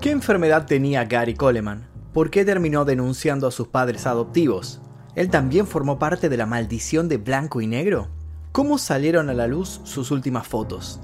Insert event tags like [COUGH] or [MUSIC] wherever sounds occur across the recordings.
¿Qué enfermedad tenía Gary Coleman? ¿Por qué terminó denunciando a sus padres adoptivos? ¿Él también formó parte de la maldición de blanco y negro? ¿Cómo salieron a la luz sus últimas fotos?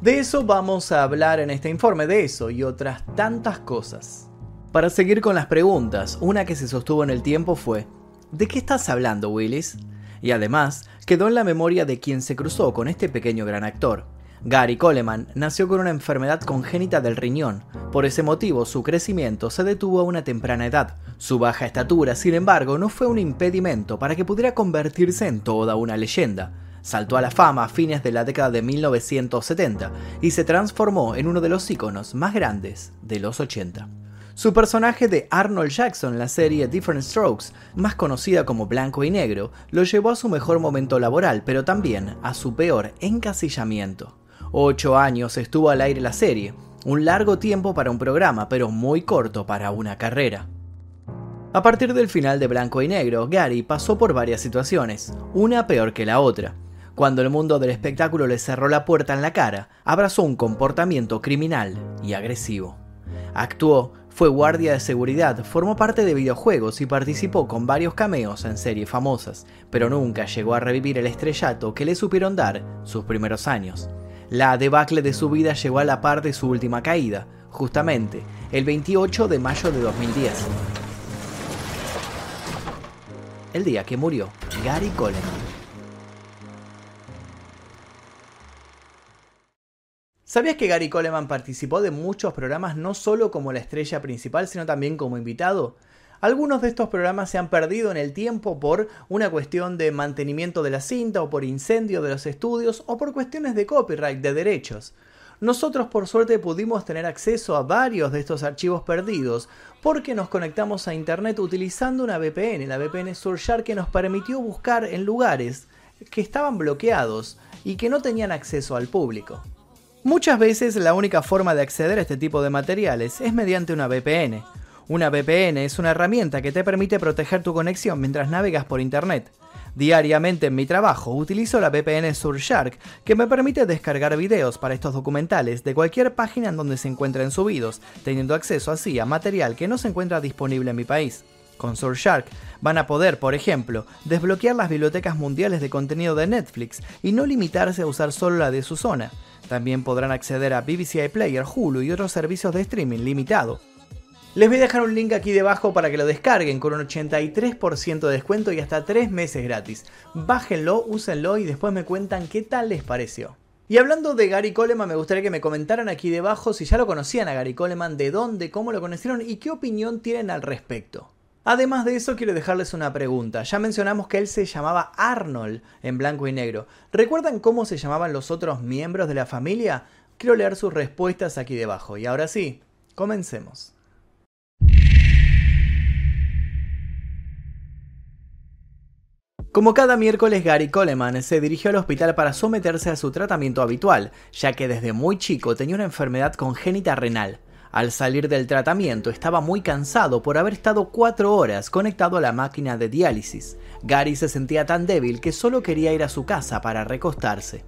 De eso vamos a hablar en este informe, de eso y otras tantas cosas. Para seguir con las preguntas, una que se sostuvo en el tiempo fue, ¿de qué estás hablando, Willis? Y además, quedó en la memoria de quien se cruzó con este pequeño gran actor. Gary Coleman nació con una enfermedad congénita del riñón. Por ese motivo, su crecimiento se detuvo a una temprana edad. Su baja estatura, sin embargo, no fue un impedimento para que pudiera convertirse en toda una leyenda. Saltó a la fama a fines de la década de 1970 y se transformó en uno de los íconos más grandes de los 80. Su personaje de Arnold Jackson en la serie Different Strokes, más conocida como Blanco y Negro, lo llevó a su mejor momento laboral, pero también a su peor encasillamiento. Ocho años estuvo al aire la serie, un largo tiempo para un programa, pero muy corto para una carrera. A partir del final de Blanco y Negro, Gary pasó por varias situaciones, una peor que la otra. Cuando el mundo del espectáculo le cerró la puerta en la cara, abrazó un comportamiento criminal y agresivo. Actuó, fue guardia de seguridad, formó parte de videojuegos y participó con varios cameos en series famosas, pero nunca llegó a revivir el estrellato que le supieron dar sus primeros años. La debacle de su vida llegó a la par de su última caída, justamente el 28 de mayo de 2010. El día que murió Gary Coleman. ¿Sabías que Gary Coleman participó de muchos programas no solo como la estrella principal, sino también como invitado? Algunos de estos programas se han perdido en el tiempo por una cuestión de mantenimiento de la cinta o por incendio de los estudios o por cuestiones de copyright, de derechos. Nosotros por suerte pudimos tener acceso a varios de estos archivos perdidos porque nos conectamos a internet utilizando una VPN, la VPN Surfshark que nos permitió buscar en lugares que estaban bloqueados y que no tenían acceso al público. Muchas veces la única forma de acceder a este tipo de materiales es mediante una VPN. Una VPN es una herramienta que te permite proteger tu conexión mientras navegas por Internet. Diariamente en mi trabajo utilizo la VPN Surfshark que me permite descargar videos para estos documentales de cualquier página en donde se encuentren subidos, teniendo acceso así a material que no se encuentra disponible en mi país. Con Surfshark van a poder, por ejemplo, desbloquear las bibliotecas mundiales de contenido de Netflix y no limitarse a usar solo la de su zona. También podrán acceder a BBC iPlayer, Hulu y otros servicios de streaming limitado. Les voy a dejar un link aquí debajo para que lo descarguen con un 83% de descuento y hasta 3 meses gratis. Bájenlo, úsenlo y después me cuentan qué tal les pareció. Y hablando de Gary Coleman, me gustaría que me comentaran aquí debajo si ya lo conocían a Gary Coleman, de dónde, cómo lo conocieron y qué opinión tienen al respecto. Además de eso, quiero dejarles una pregunta. Ya mencionamos que él se llamaba Arnold en blanco y negro. ¿Recuerdan cómo se llamaban los otros miembros de la familia? Quiero leer sus respuestas aquí debajo. Y ahora sí, comencemos. Como cada miércoles, Gary Coleman se dirigió al hospital para someterse a su tratamiento habitual, ya que desde muy chico tenía una enfermedad congénita renal. Al salir del tratamiento estaba muy cansado por haber estado cuatro horas conectado a la máquina de diálisis. Gary se sentía tan débil que solo quería ir a su casa para recostarse.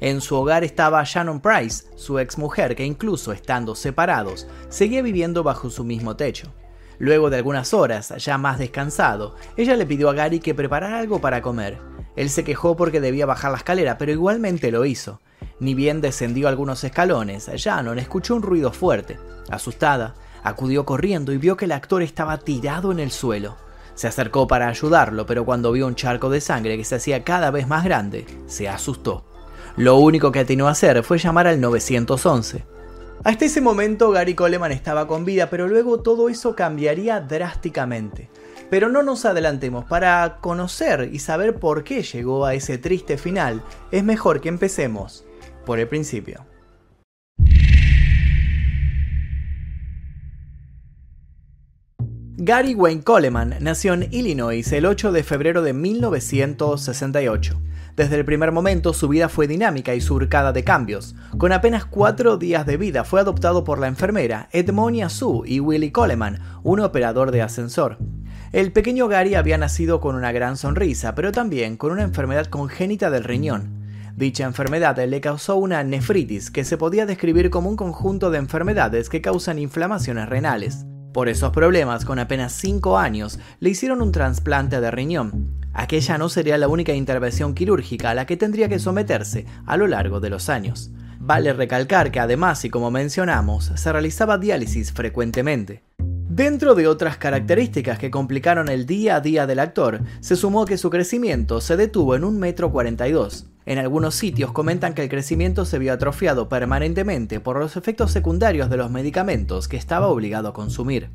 En su hogar estaba Shannon Price, su ex mujer que incluso estando separados, seguía viviendo bajo su mismo techo. Luego de algunas horas, ya más descansado, ella le pidió a Gary que preparara algo para comer. Él se quejó porque debía bajar la escalera, pero igualmente lo hizo. Ni bien descendió algunos escalones, Shannon escuchó un ruido fuerte. Asustada, acudió corriendo y vio que el actor estaba tirado en el suelo. Se acercó para ayudarlo, pero cuando vio un charco de sangre que se hacía cada vez más grande, se asustó. Lo único que atinó a hacer fue llamar al 911. Hasta ese momento Gary Coleman estaba con vida, pero luego todo eso cambiaría drásticamente. Pero no nos adelantemos, para conocer y saber por qué llegó a ese triste final, es mejor que empecemos por el principio. Gary Wayne Coleman nació en Illinois el 8 de febrero de 1968. Desde el primer momento su vida fue dinámica y surcada de cambios. Con apenas cuatro días de vida fue adoptado por la enfermera Edmonia Sue y Willie Coleman, un operador de ascensor. El pequeño Gary había nacido con una gran sonrisa, pero también con una enfermedad congénita del riñón. Dicha enfermedad le causó una nefritis que se podía describir como un conjunto de enfermedades que causan inflamaciones renales. Por esos problemas, con apenas 5 años, le hicieron un trasplante de riñón. Aquella no sería la única intervención quirúrgica a la que tendría que someterse a lo largo de los años. Vale recalcar que además, y como mencionamos, se realizaba diálisis frecuentemente. Dentro de otras características que complicaron el día a día del actor, se sumó que su crecimiento se detuvo en un metro 42. En algunos sitios comentan que el crecimiento se vio atrofiado permanentemente por los efectos secundarios de los medicamentos que estaba obligado a consumir.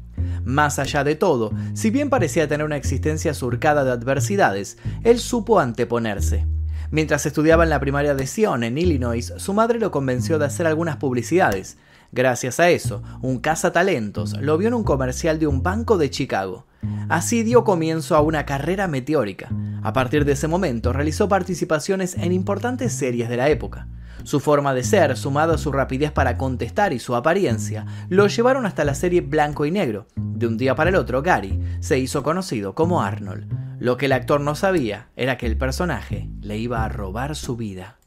Más allá de todo, si bien parecía tener una existencia surcada de adversidades, él supo anteponerse. Mientras estudiaba en la primaria de Sion, en Illinois, su madre lo convenció de hacer algunas publicidades, Gracias a eso, un cazatalentos lo vio en un comercial de un banco de Chicago. Así dio comienzo a una carrera meteórica. A partir de ese momento realizó participaciones en importantes series de la época. Su forma de ser, sumado a su rapidez para contestar y su apariencia, lo llevaron hasta la serie Blanco y Negro. De un día para el otro, Gary se hizo conocido como Arnold. Lo que el actor no sabía era que el personaje le iba a robar su vida.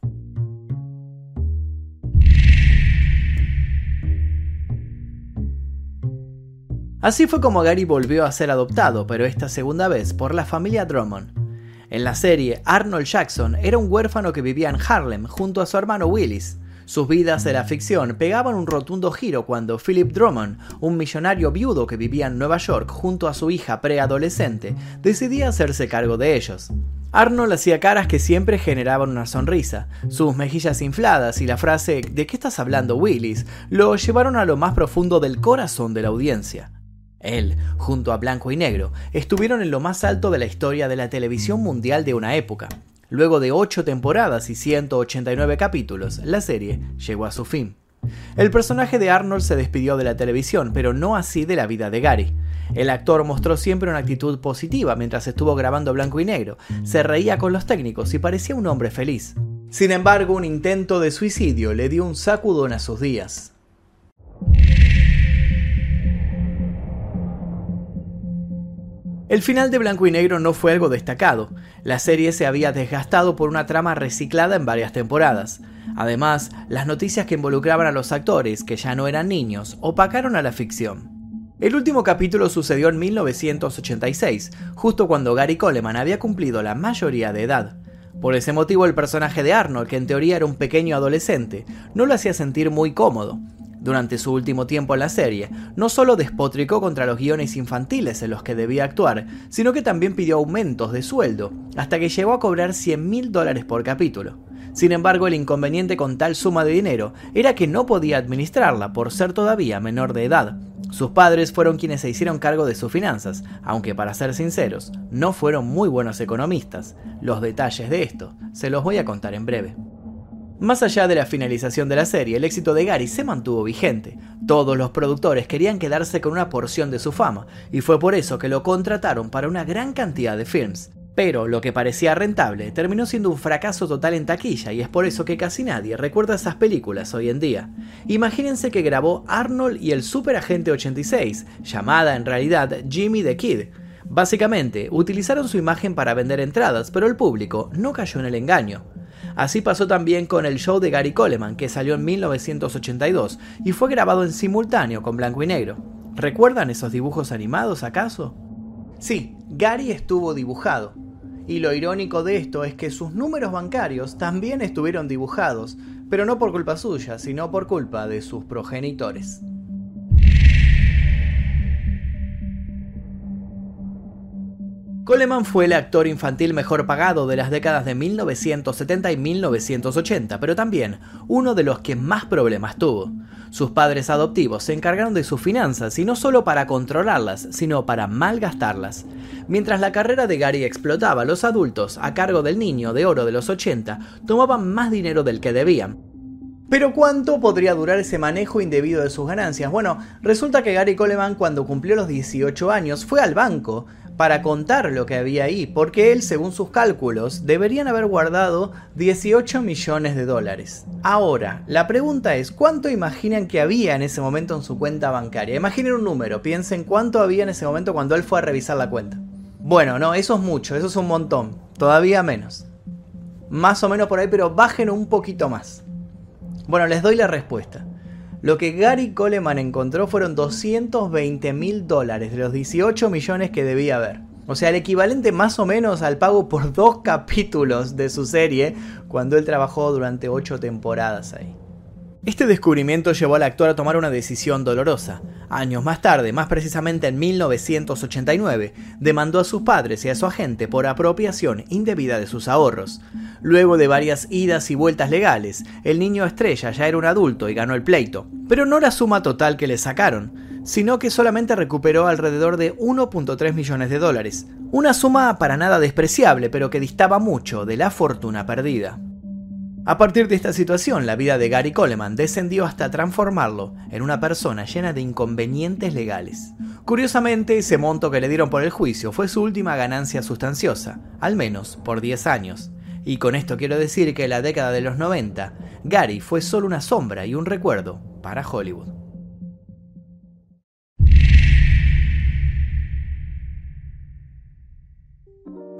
Así fue como Gary volvió a ser adoptado, pero esta segunda vez por la familia Drummond. En la serie, Arnold Jackson era un huérfano que vivía en Harlem junto a su hermano Willis. Sus vidas de la ficción pegaban un rotundo giro cuando Philip Drummond, un millonario viudo que vivía en Nueva York junto a su hija preadolescente, decidía hacerse cargo de ellos. Arnold hacía caras que siempre generaban una sonrisa. Sus mejillas infladas y la frase ¿De qué estás hablando, Willis? lo llevaron a lo más profundo del corazón de la audiencia. Él, junto a Blanco y Negro, estuvieron en lo más alto de la historia de la televisión mundial de una época. Luego de 8 temporadas y 189 capítulos, la serie llegó a su fin. El personaje de Arnold se despidió de la televisión, pero no así de la vida de Gary. El actor mostró siempre una actitud positiva mientras estuvo grabando Blanco y Negro, se reía con los técnicos y parecía un hombre feliz. Sin embargo, un intento de suicidio le dio un sacudón a sus días. El final de Blanco y Negro no fue algo destacado. La serie se había desgastado por una trama reciclada en varias temporadas. Además, las noticias que involucraban a los actores, que ya no eran niños, opacaron a la ficción. El último capítulo sucedió en 1986, justo cuando Gary Coleman había cumplido la mayoría de edad. Por ese motivo el personaje de Arnold, que en teoría era un pequeño adolescente, no lo hacía sentir muy cómodo. Durante su último tiempo en la serie, no solo despotricó contra los guiones infantiles en los que debía actuar, sino que también pidió aumentos de sueldo, hasta que llegó a cobrar 100 mil dólares por capítulo. Sin embargo, el inconveniente con tal suma de dinero era que no podía administrarla por ser todavía menor de edad. Sus padres fueron quienes se hicieron cargo de sus finanzas, aunque para ser sinceros, no fueron muy buenos economistas. Los detalles de esto se los voy a contar en breve. Más allá de la finalización de la serie, el éxito de Gary se mantuvo vigente. Todos los productores querían quedarse con una porción de su fama, y fue por eso que lo contrataron para una gran cantidad de films. Pero lo que parecía rentable terminó siendo un fracaso total en taquilla y es por eso que casi nadie recuerda esas películas hoy en día. Imagínense que grabó Arnold y el Super Agente 86, llamada en realidad Jimmy the Kid. Básicamente, utilizaron su imagen para vender entradas, pero el público no cayó en el engaño. Así pasó también con el show de Gary Coleman, que salió en 1982 y fue grabado en simultáneo con blanco y negro. ¿Recuerdan esos dibujos animados acaso? Sí, Gary estuvo dibujado. Y lo irónico de esto es que sus números bancarios también estuvieron dibujados, pero no por culpa suya, sino por culpa de sus progenitores. Coleman fue el actor infantil mejor pagado de las décadas de 1970 y 1980, pero también uno de los que más problemas tuvo. Sus padres adoptivos se encargaron de sus finanzas y no solo para controlarlas, sino para malgastarlas. Mientras la carrera de Gary explotaba, los adultos, a cargo del niño de oro de los 80, tomaban más dinero del que debían. Pero ¿cuánto podría durar ese manejo indebido de sus ganancias? Bueno, resulta que Gary Coleman cuando cumplió los 18 años fue al banco para contar lo que había ahí, porque él, según sus cálculos, deberían haber guardado 18 millones de dólares. Ahora, la pregunta es, ¿cuánto imaginan que había en ese momento en su cuenta bancaria? Imaginen un número, piensen cuánto había en ese momento cuando él fue a revisar la cuenta. Bueno, no, eso es mucho, eso es un montón, todavía menos. Más o menos por ahí, pero bajen un poquito más. Bueno, les doy la respuesta. Lo que Gary Coleman encontró fueron 220 mil dólares de los 18 millones que debía haber. O sea, el equivalente más o menos al pago por [LAUGHS] dos capítulos de su serie cuando él trabajó durante 8 temporadas ahí. Este descubrimiento llevó al actor a tomar una decisión dolorosa. Años más tarde, más precisamente en 1989, demandó a sus padres y a su agente por apropiación indebida de sus ahorros. Luego de varias idas y vueltas legales, el niño estrella ya era un adulto y ganó el pleito, pero no la suma total que le sacaron, sino que solamente recuperó alrededor de 1.3 millones de dólares, una suma para nada despreciable, pero que distaba mucho de la fortuna perdida. A partir de esta situación, la vida de Gary Coleman descendió hasta transformarlo en una persona llena de inconvenientes legales. Curiosamente, ese monto que le dieron por el juicio fue su última ganancia sustanciosa, al menos por 10 años. Y con esto quiero decir que en la década de los 90, Gary fue solo una sombra y un recuerdo para Hollywood.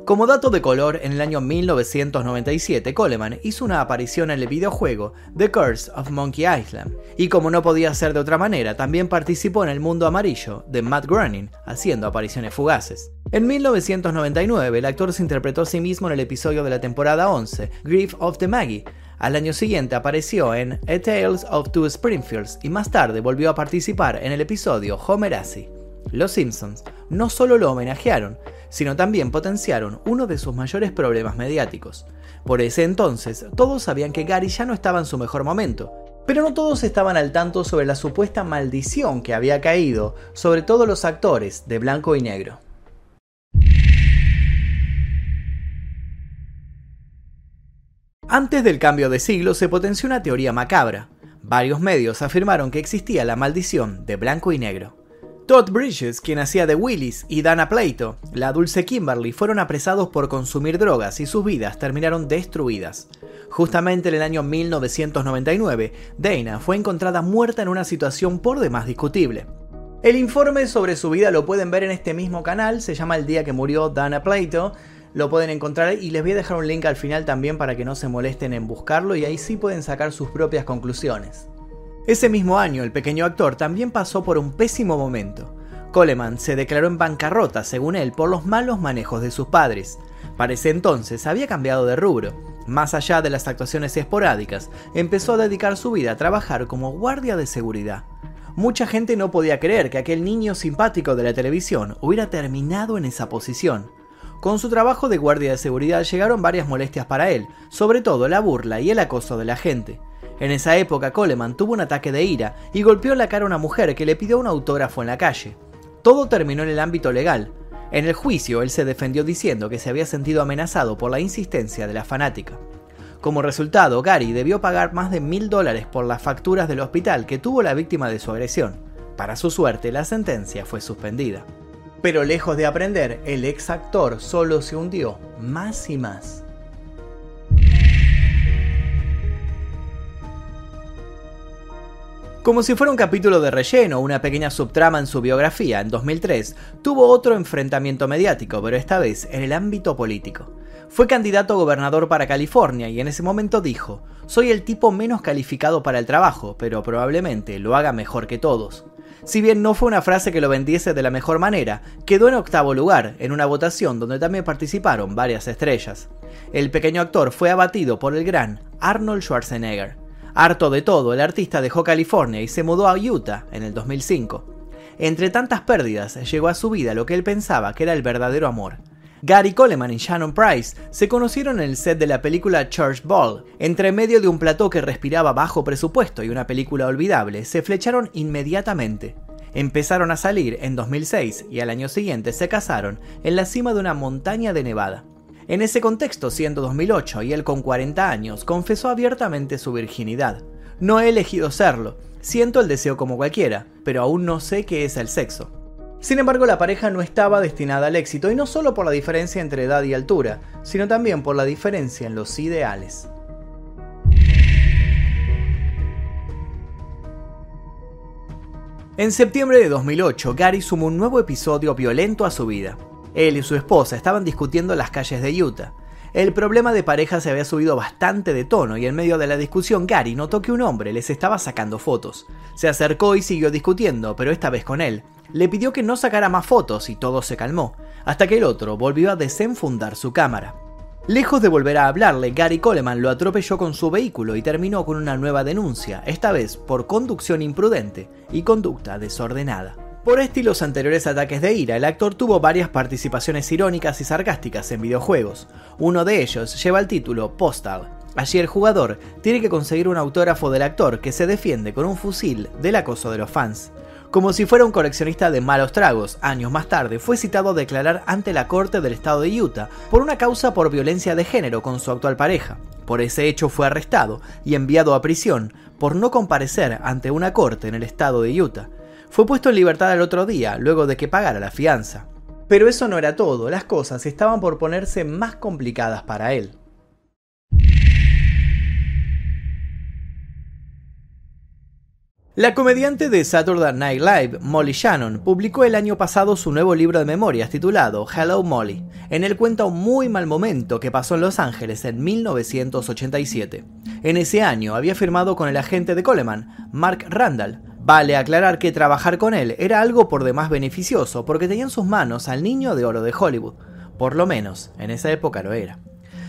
Como dato de color, en el año 1997 Coleman hizo una aparición en el videojuego The Curse of Monkey Island, y como no podía ser de otra manera, también participó en El Mundo Amarillo de Matt Groening, haciendo apariciones fugaces. En 1999, el actor se interpretó a sí mismo en el episodio de la temporada 11, Grief of the Maggie, al año siguiente apareció en A Tales of Two Springfields y más tarde volvió a participar en el episodio Homerasi. Los Simpsons no solo lo homenajearon, sino también potenciaron uno de sus mayores problemas mediáticos. Por ese entonces, todos sabían que Gary ya no estaba en su mejor momento, pero no todos estaban al tanto sobre la supuesta maldición que había caído sobre todos los actores de blanco y negro. Antes del cambio de siglo se potenció una teoría macabra. Varios medios afirmaron que existía la maldición de blanco y negro. Todd Bridges, quien hacía de Willis, y Dana Plato, la dulce Kimberly, fueron apresados por consumir drogas y sus vidas terminaron destruidas. Justamente en el año 1999, Dana fue encontrada muerta en una situación por demás discutible. El informe sobre su vida lo pueden ver en este mismo canal, se llama El día que murió Dana Plato, lo pueden encontrar y les voy a dejar un link al final también para que no se molesten en buscarlo y ahí sí pueden sacar sus propias conclusiones. Ese mismo año, el pequeño actor también pasó por un pésimo momento. Coleman se declaró en bancarrota, según él, por los malos manejos de sus padres. Para ese entonces había cambiado de rubro. Más allá de las actuaciones esporádicas, empezó a dedicar su vida a trabajar como guardia de seguridad. Mucha gente no podía creer que aquel niño simpático de la televisión hubiera terminado en esa posición. Con su trabajo de guardia de seguridad llegaron varias molestias para él, sobre todo la burla y el acoso de la gente. En esa época Coleman tuvo un ataque de ira y golpeó la cara a una mujer que le pidió un autógrafo en la calle. Todo terminó en el ámbito legal. En el juicio él se defendió diciendo que se había sentido amenazado por la insistencia de la fanática. Como resultado, Gary debió pagar más de mil dólares por las facturas del hospital que tuvo la víctima de su agresión. Para su suerte, la sentencia fue suspendida. Pero lejos de aprender, el ex actor solo se hundió más y más. Como si fuera un capítulo de relleno o una pequeña subtrama en su biografía, en 2003 tuvo otro enfrentamiento mediático, pero esta vez en el ámbito político. Fue candidato a gobernador para California y en ese momento dijo, soy el tipo menos calificado para el trabajo, pero probablemente lo haga mejor que todos. Si bien no fue una frase que lo vendiese de la mejor manera, quedó en octavo lugar en una votación donde también participaron varias estrellas. El pequeño actor fue abatido por el gran Arnold Schwarzenegger. Harto de todo, el artista dejó California y se mudó a Utah en el 2005. Entre tantas pérdidas, llegó a su vida lo que él pensaba que era el verdadero amor. Gary Coleman y Shannon Price se conocieron en el set de la película Church Ball. Entre medio de un plató que respiraba bajo presupuesto y una película olvidable, se flecharon inmediatamente. Empezaron a salir en 2006 y al año siguiente se casaron en la cima de una montaña de Nevada. En ese contexto, siendo 2008 y él con 40 años, confesó abiertamente su virginidad. No he elegido serlo, siento el deseo como cualquiera, pero aún no sé qué es el sexo. Sin embargo, la pareja no estaba destinada al éxito, y no solo por la diferencia entre edad y altura, sino también por la diferencia en los ideales. En septiembre de 2008, Gary sumó un nuevo episodio violento a su vida. Él y su esposa estaban discutiendo en las calles de Utah. El problema de pareja se había subido bastante de tono y en medio de la discusión Gary notó que un hombre les estaba sacando fotos. Se acercó y siguió discutiendo, pero esta vez con él. Le pidió que no sacara más fotos y todo se calmó, hasta que el otro volvió a desenfundar su cámara. Lejos de volver a hablarle, Gary Coleman lo atropelló con su vehículo y terminó con una nueva denuncia, esta vez por conducción imprudente y conducta desordenada. Por este y los anteriores ataques de ira, el actor tuvo varias participaciones irónicas y sarcásticas en videojuegos. Uno de ellos lleva el título Postal. Allí el jugador tiene que conseguir un autógrafo del actor que se defiende con un fusil del acoso de los fans. Como si fuera un coleccionista de malos tragos, años más tarde fue citado a declarar ante la Corte del Estado de Utah por una causa por violencia de género con su actual pareja. Por ese hecho fue arrestado y enviado a prisión por no comparecer ante una corte en el estado de Utah. Fue puesto en libertad al otro día, luego de que pagara la fianza. Pero eso no era todo, las cosas estaban por ponerse más complicadas para él. La comediante de Saturday Night Live, Molly Shannon, publicó el año pasado su nuevo libro de memorias titulado Hello Molly. En él cuenta un muy mal momento que pasó en Los Ángeles en 1987. En ese año había firmado con el agente de Coleman, Mark Randall. Vale aclarar que trabajar con él era algo por demás beneficioso porque tenía en sus manos al niño de oro de Hollywood. Por lo menos, en esa época lo era.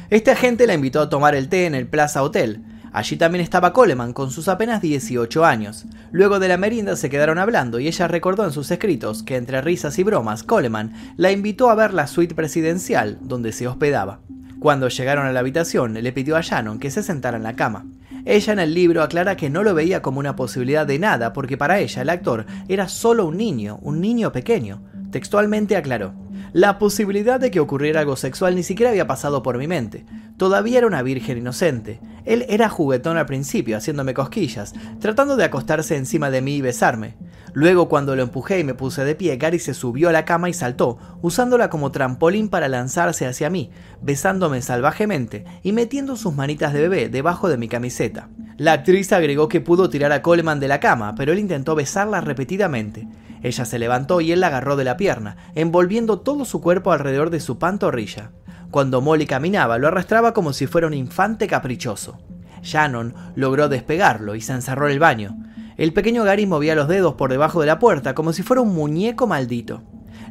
Este agente la invitó a tomar el té en el Plaza Hotel, Allí también estaba Coleman con sus apenas 18 años. Luego de la merienda se quedaron hablando y ella recordó en sus escritos que entre risas y bromas Coleman la invitó a ver la suite presidencial donde se hospedaba. Cuando llegaron a la habitación le pidió a Shannon que se sentara en la cama. Ella en el libro aclara que no lo veía como una posibilidad de nada porque para ella el actor era solo un niño, un niño pequeño. Textualmente aclaró, la posibilidad de que ocurriera algo sexual ni siquiera había pasado por mi mente. Todavía era una virgen inocente. Él era juguetón al principio, haciéndome cosquillas, tratando de acostarse encima de mí y besarme. Luego, cuando lo empujé y me puse de pie, Gary se subió a la cama y saltó, usándola como trampolín para lanzarse hacia mí, besándome salvajemente y metiendo sus manitas de bebé debajo de mi camiseta. La actriz agregó que pudo tirar a Coleman de la cama, pero él intentó besarla repetidamente. Ella se levantó y él la agarró de la pierna, envolviendo todo su cuerpo alrededor de su pantorrilla. Cuando Molly caminaba, lo arrastraba como si fuera un infante caprichoso. Shannon logró despegarlo y se encerró en el baño. El pequeño Gary movía los dedos por debajo de la puerta como si fuera un muñeco maldito.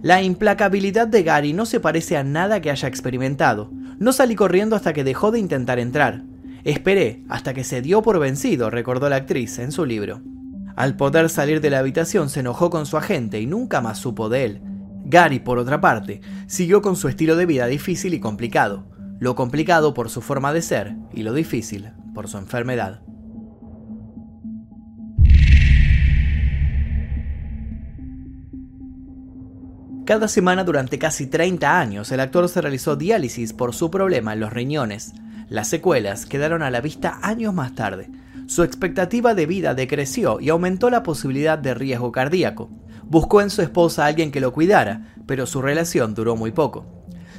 La implacabilidad de Gary no se parece a nada que haya experimentado. No salí corriendo hasta que dejó de intentar entrar. Esperé hasta que se dio por vencido, recordó la actriz en su libro. Al poder salir de la habitación se enojó con su agente y nunca más supo de él. Gary, por otra parte, siguió con su estilo de vida difícil y complicado, lo complicado por su forma de ser y lo difícil por su enfermedad. Cada semana durante casi 30 años el actor se realizó diálisis por su problema en los riñones. Las secuelas quedaron a la vista años más tarde, su expectativa de vida decreció y aumentó la posibilidad de riesgo cardíaco. Buscó en su esposa a alguien que lo cuidara, pero su relación duró muy poco.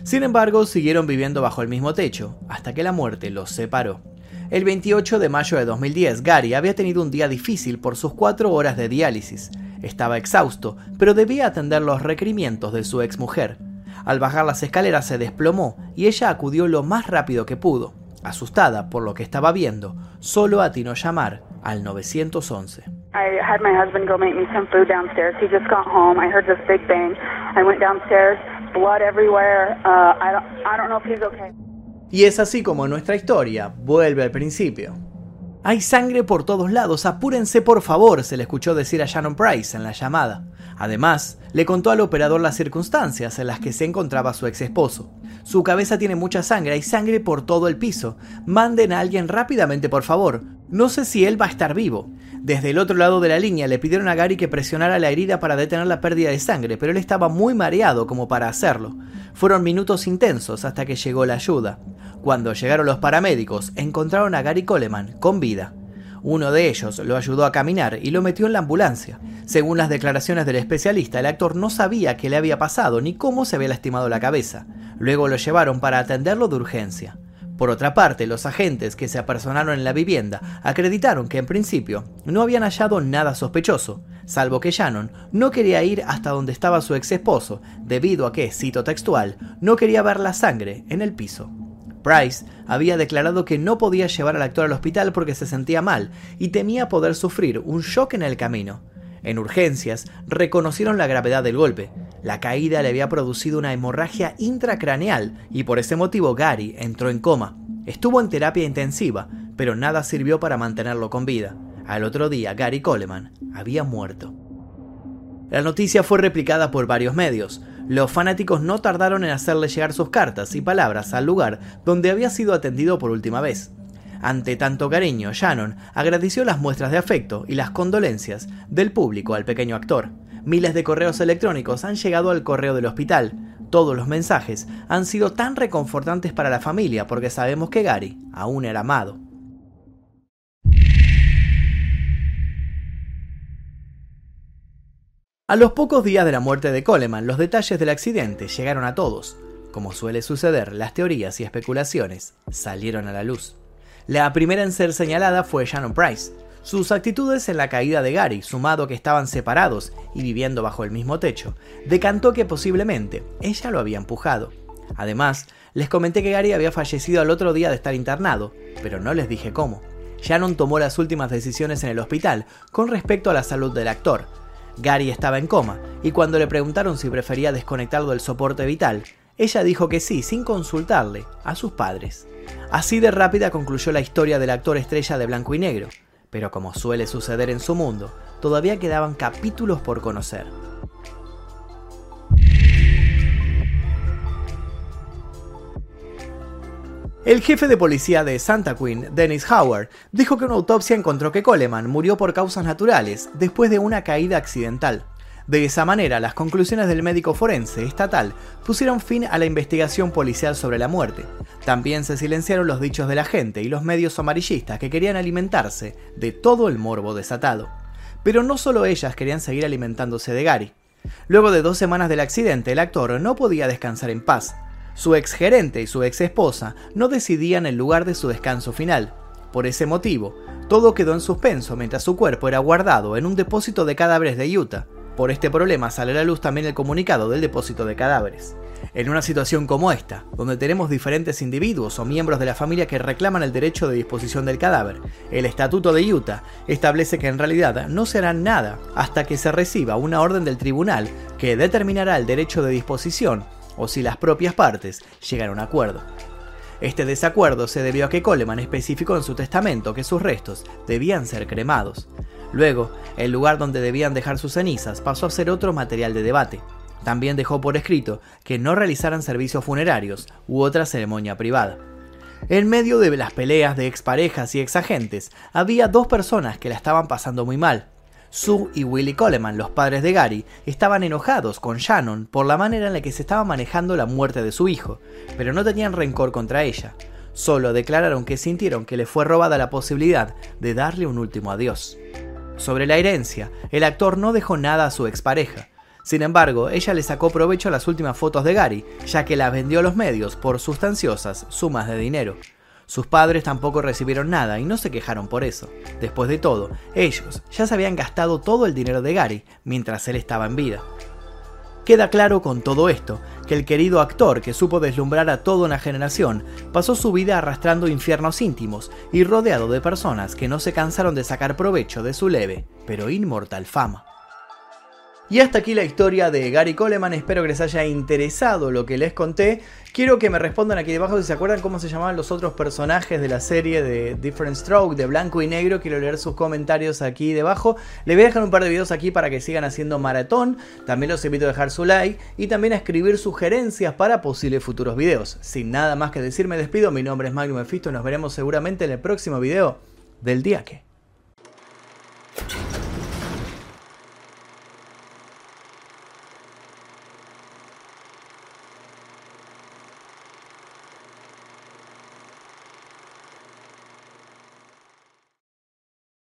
Sin embargo, siguieron viviendo bajo el mismo techo, hasta que la muerte los separó. El 28 de mayo de 2010, Gary había tenido un día difícil por sus cuatro horas de diálisis. Estaba exhausto, pero debía atender los requerimientos de su exmujer. Al bajar las escaleras se desplomó y ella acudió lo más rápido que pudo. Asustada por lo que estaba viendo, solo atinó llamar al 911. I had my husband go make me some food downstairs. He just got home. I heard this big bang. I went downstairs, blood everywhere. Uh, I, don't, I don't know if he's okay. Y es así como nuestra historia vuelve al principio. Hay sangre por todos lados, apúrense por favor, se le escuchó decir a Shannon Price en la llamada. Además, le contó al operador las circunstancias en las que se encontraba su ex esposo. Su cabeza tiene mucha sangre, hay sangre por todo el piso. Manden a alguien rápidamente, por favor. No sé si él va a estar vivo. Desde el otro lado de la línea le pidieron a Gary que presionara la herida para detener la pérdida de sangre, pero él estaba muy mareado como para hacerlo. Fueron minutos intensos hasta que llegó la ayuda. Cuando llegaron los paramédicos, encontraron a Gary Coleman con vida. Uno de ellos lo ayudó a caminar y lo metió en la ambulancia. Según las declaraciones del especialista, el actor no sabía qué le había pasado ni cómo se había lastimado la cabeza. Luego lo llevaron para atenderlo de urgencia. Por otra parte, los agentes que se apersonaron en la vivienda acreditaron que en principio no habían hallado nada sospechoso, salvo que Shannon no quería ir hasta donde estaba su ex esposo, debido a que, cito textual, no quería ver la sangre en el piso. Price había declarado que no podía llevar al actor al hospital porque se sentía mal y temía poder sufrir un shock en el camino. En urgencias reconocieron la gravedad del golpe. La caída le había producido una hemorragia intracraneal y por ese motivo Gary entró en coma. Estuvo en terapia intensiva, pero nada sirvió para mantenerlo con vida. Al otro día, Gary Coleman había muerto. La noticia fue replicada por varios medios. Los fanáticos no tardaron en hacerle llegar sus cartas y palabras al lugar donde había sido atendido por última vez. Ante tanto cariño, Shannon agradeció las muestras de afecto y las condolencias del público al pequeño actor. Miles de correos electrónicos han llegado al correo del hospital. Todos los mensajes han sido tan reconfortantes para la familia porque sabemos que Gary aún era amado. A los pocos días de la muerte de Coleman, los detalles del accidente llegaron a todos. Como suele suceder, las teorías y especulaciones salieron a la luz. La primera en ser señalada fue Shannon Price. Sus actitudes en la caída de Gary, sumado que estaban separados y viviendo bajo el mismo techo, decantó que posiblemente ella lo había empujado. Además, les comenté que Gary había fallecido al otro día de estar internado, pero no les dije cómo. Shannon tomó las últimas decisiones en el hospital con respecto a la salud del actor. Gary estaba en coma, y cuando le preguntaron si prefería desconectarlo del soporte vital, ella dijo que sí, sin consultarle a sus padres. Así de rápida concluyó la historia del actor estrella de blanco y negro, pero como suele suceder en su mundo, todavía quedaban capítulos por conocer. El jefe de policía de Santa Queen, Dennis Howard, dijo que una autopsia encontró que Coleman murió por causas naturales después de una caída accidental. De esa manera, las conclusiones del médico forense estatal pusieron fin a la investigación policial sobre la muerte. También se silenciaron los dichos de la gente y los medios amarillistas que querían alimentarse de todo el morbo desatado. Pero no solo ellas querían seguir alimentándose de Gary. Luego de dos semanas del accidente, el actor no podía descansar en paz. Su ex gerente y su ex esposa no decidían el lugar de su descanso final. Por ese motivo, todo quedó en suspenso mientras su cuerpo era guardado en un depósito de cadáveres de Utah. Por este problema sale a la luz también el comunicado del depósito de cadáveres. En una situación como esta, donde tenemos diferentes individuos o miembros de la familia que reclaman el derecho de disposición del cadáver, el Estatuto de Utah establece que en realidad no se hará nada hasta que se reciba una orden del tribunal que determinará el derecho de disposición o si las propias partes llegan a un acuerdo. Este desacuerdo se debió a que Coleman especificó en su testamento que sus restos debían ser cremados. Luego, el lugar donde debían dejar sus cenizas pasó a ser otro material de debate. También dejó por escrito que no realizaran servicios funerarios u otra ceremonia privada. En medio de las peleas de exparejas y exagentes, había dos personas que la estaban pasando muy mal. Sue y Willie Coleman, los padres de Gary, estaban enojados con Shannon por la manera en la que se estaba manejando la muerte de su hijo, pero no tenían rencor contra ella. Solo declararon que sintieron que le fue robada la posibilidad de darle un último adiós. Sobre la herencia, el actor no dejó nada a su expareja. Sin embargo, ella le sacó provecho a las últimas fotos de Gary, ya que las vendió a los medios por sustanciosas sumas de dinero. Sus padres tampoco recibieron nada y no se quejaron por eso. Después de todo, ellos ya se habían gastado todo el dinero de Gary mientras él estaba en vida. Queda claro con todo esto que el querido actor que supo deslumbrar a toda una generación pasó su vida arrastrando infiernos íntimos y rodeado de personas que no se cansaron de sacar provecho de su leve pero inmortal fama. Y hasta aquí la historia de Gary Coleman, espero que les haya interesado lo que les conté. Quiero que me respondan aquí debajo si se acuerdan cómo se llamaban los otros personajes de la serie de Different Stroke, de blanco y negro. Quiero leer sus comentarios aquí debajo. Les voy a dejar un par de videos aquí para que sigan haciendo maratón. También los invito a dejar su like y también a escribir sugerencias para posibles futuros videos. Sin nada más que decir, me despido. Mi nombre es Magnum Mefisto y nos veremos seguramente en el próximo video del día que.